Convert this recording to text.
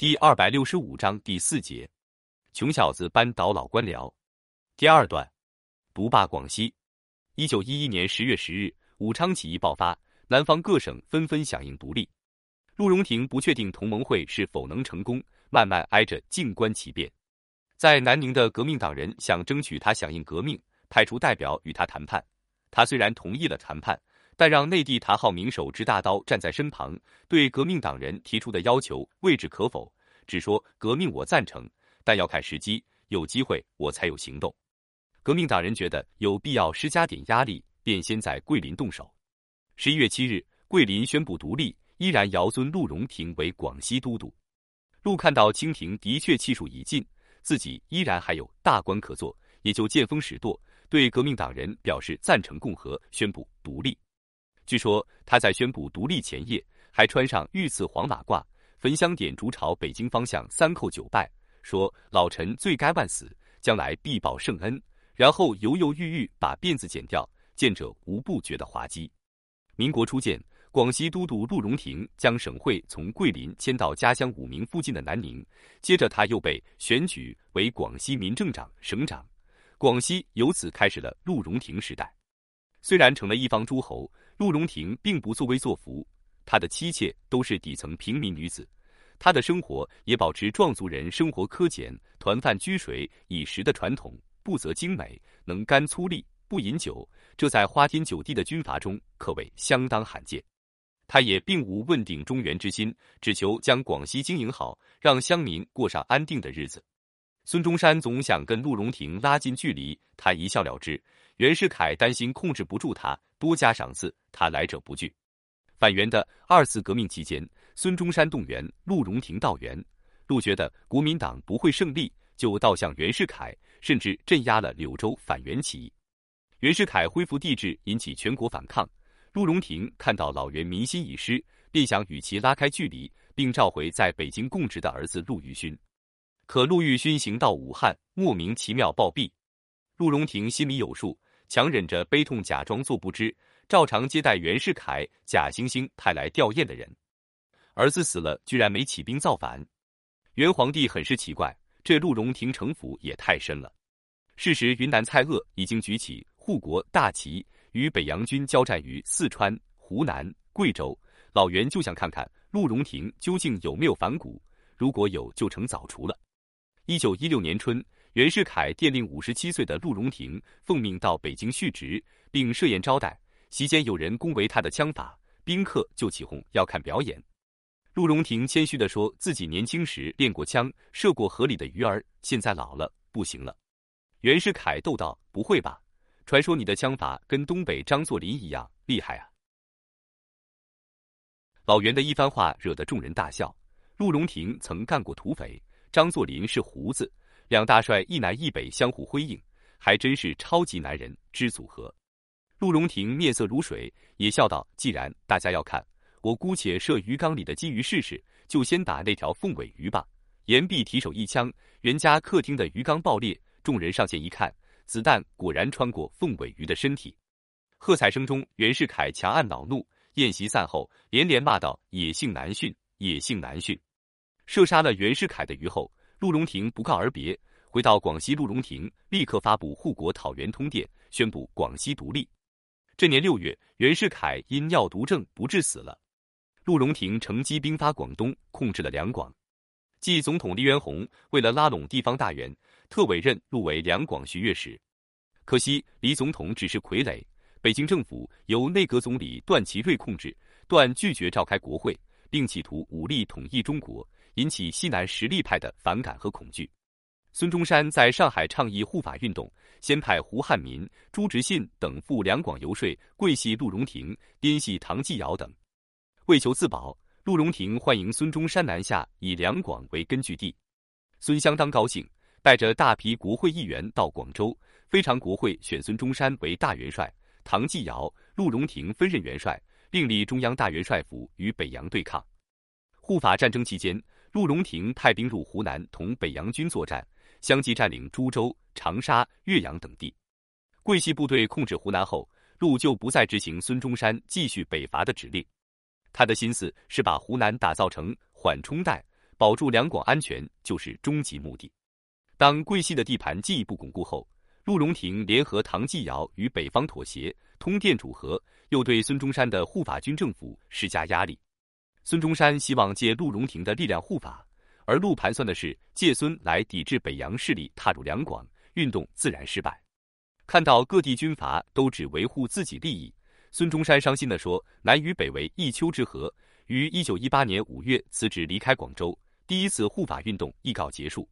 第二百六十五章第四节，穷小子扳倒老官僚。第二段，独霸广西。一九一一年十月十日，武昌起义爆发，南方各省纷纷响应独立。陆荣廷不确定同盟会是否能成功，慢慢挨着静观其变。在南宁的革命党人想争取他响应革命，派出代表与他谈判。他虽然同意了谈判。但让内地谭浩明手持大刀站在身旁，对革命党人提出的要求未置可否，只说革命我赞成，但要看时机，有机会我才有行动。革命党人觉得有必要施加点压力，便先在桂林动手。十一月七日，桂林宣布独立，依然遥尊陆荣廷为广西都督。陆看到清廷的确气数已尽，自己依然还有大官可做，也就见风使舵，对革命党人表示赞成共和，宣布独立。据说他在宣布独立前夜，还穿上御赐黄马褂，焚香点烛朝北京方向三叩九拜，说：“老臣罪该万死，将来必报圣恩。”然后犹犹豫豫把辫子剪掉，见者无不觉得滑稽。民国初建，广西都督陆荣廷将省会从桂林迁到家乡武鸣附近的南宁，接着他又被选举为广西民政长、省长，广西由此开始了陆荣廷时代。虽然成了一方诸侯。陆荣廷并不作威作福，他的妻妾都是底层平民女子，他的生活也保持壮族人生活苛俭、团饭居水以食的传统，不择精美，能干粗粝，不饮酒，这在花天酒地的军阀中可谓相当罕见。他也并无问鼎中原之心，只求将广西经营好，让乡民过上安定的日子。孙中山总想跟陆荣廷拉近距离，他一笑了之。袁世凯担心控制不住他，多加赏赐，他来者不拒。反袁的二次革命期间，孙中山动员陆荣廷到袁，陆觉得国民党不会胜利，就倒向袁世凯，甚至镇压了柳州反袁起义。袁世凯恢复帝制，引起全国反抗。陆荣廷看到老袁民心已失，便想与其拉开距离，并召回在北京供职的儿子陆玉勋。可陆玉勋行到武汉，莫名其妙暴毙。陆荣廷心里有数。强忍着悲痛，假装作不知，照常接待袁世凯假惺惺派来吊唁的人。儿子死了，居然没起兵造反。元皇帝很是奇怪，这鹿茸亭城府也太深了。事实，云南蔡锷已经举起护国大旗，与北洋军交战于四川、湖南、贵州。老袁就想看看鹿茸亭究竟有没有反骨，如果有，就成早除了。一九一六年春。袁世凯电令五十七岁的陆荣廷奉命到北京续职，并设宴招待。席间有人恭维他的枪法，宾客就起哄要看表演。陆荣廷谦虚地说自己年轻时练过枪，射过河里的鱼儿，现在老了不行了。袁世凯逗道：“不会吧？传说你的枪法跟东北张作霖一样厉害啊！”老袁的一番话惹得众人大笑。陆荣廷曾干过土匪，张作霖是胡子。两大帅一南一北相互辉映，还真是超级男人之组合。陆荣廷面色如水，也笑道：“既然大家要看，我姑且射鱼缸里的金鱼试试，就先打那条凤尾鱼吧。”言毕，提手一枪，袁家客厅的鱼缸爆裂，众人上前一看，子弹果然穿过凤尾鱼的身体。喝彩声中，袁世凯强按恼怒。宴席散后，连连骂道：“野性难驯，野性难驯！”射杀了袁世凯的鱼后。陆荣廷不告而别，回到广西。陆荣廷立刻发布护国讨袁通电，宣布广西独立。这年六月，袁世凯因尿毒症不治死了。陆荣廷乘机兵发广东，控制了两广。继总统黎元洪为了拉拢地方大员，特委任陆为两广巡阅使。可惜黎总统只是傀儡，北京政府由内阁总理段祺瑞控制，段拒绝召开国会，并企图武力统一中国。引起西南实力派的反感和恐惧。孙中山在上海倡议护法运动，先派胡汉民、朱执信等赴两广游说，桂系陆荣廷，滇系唐继尧等。为求自保，陆荣廷欢迎孙中山南下，以两广为根据地。孙相当高兴，带着大批国会议员到广州，非常国会选孙中山为大元帅，唐继尧、陆荣廷分任元帅，另立中央大元帅府与北洋对抗。护法战争期间。陆荣廷派兵入湖南，同北洋军作战，相继占领株洲、长沙、岳阳等地。桂系部队控制湖南后，陆就不再执行孙中山继续北伐的指令。他的心思是把湖南打造成缓冲带，保住两广安全就是终极目的。当桂系的地盘进一步巩固后，陆荣廷联合唐继尧与北方妥协，通电主和，又对孙中山的护法军政府施加压力。孙中山希望借陆荣廷的力量护法，而陆盘算的是借孙来抵制北洋势力踏入两广，运动自然失败。看到各地军阀都只维护自己利益，孙中山伤心地说：“南与北为一丘之貉。”于一九一八年五月辞职离开广州，第一次护法运动亦告结束。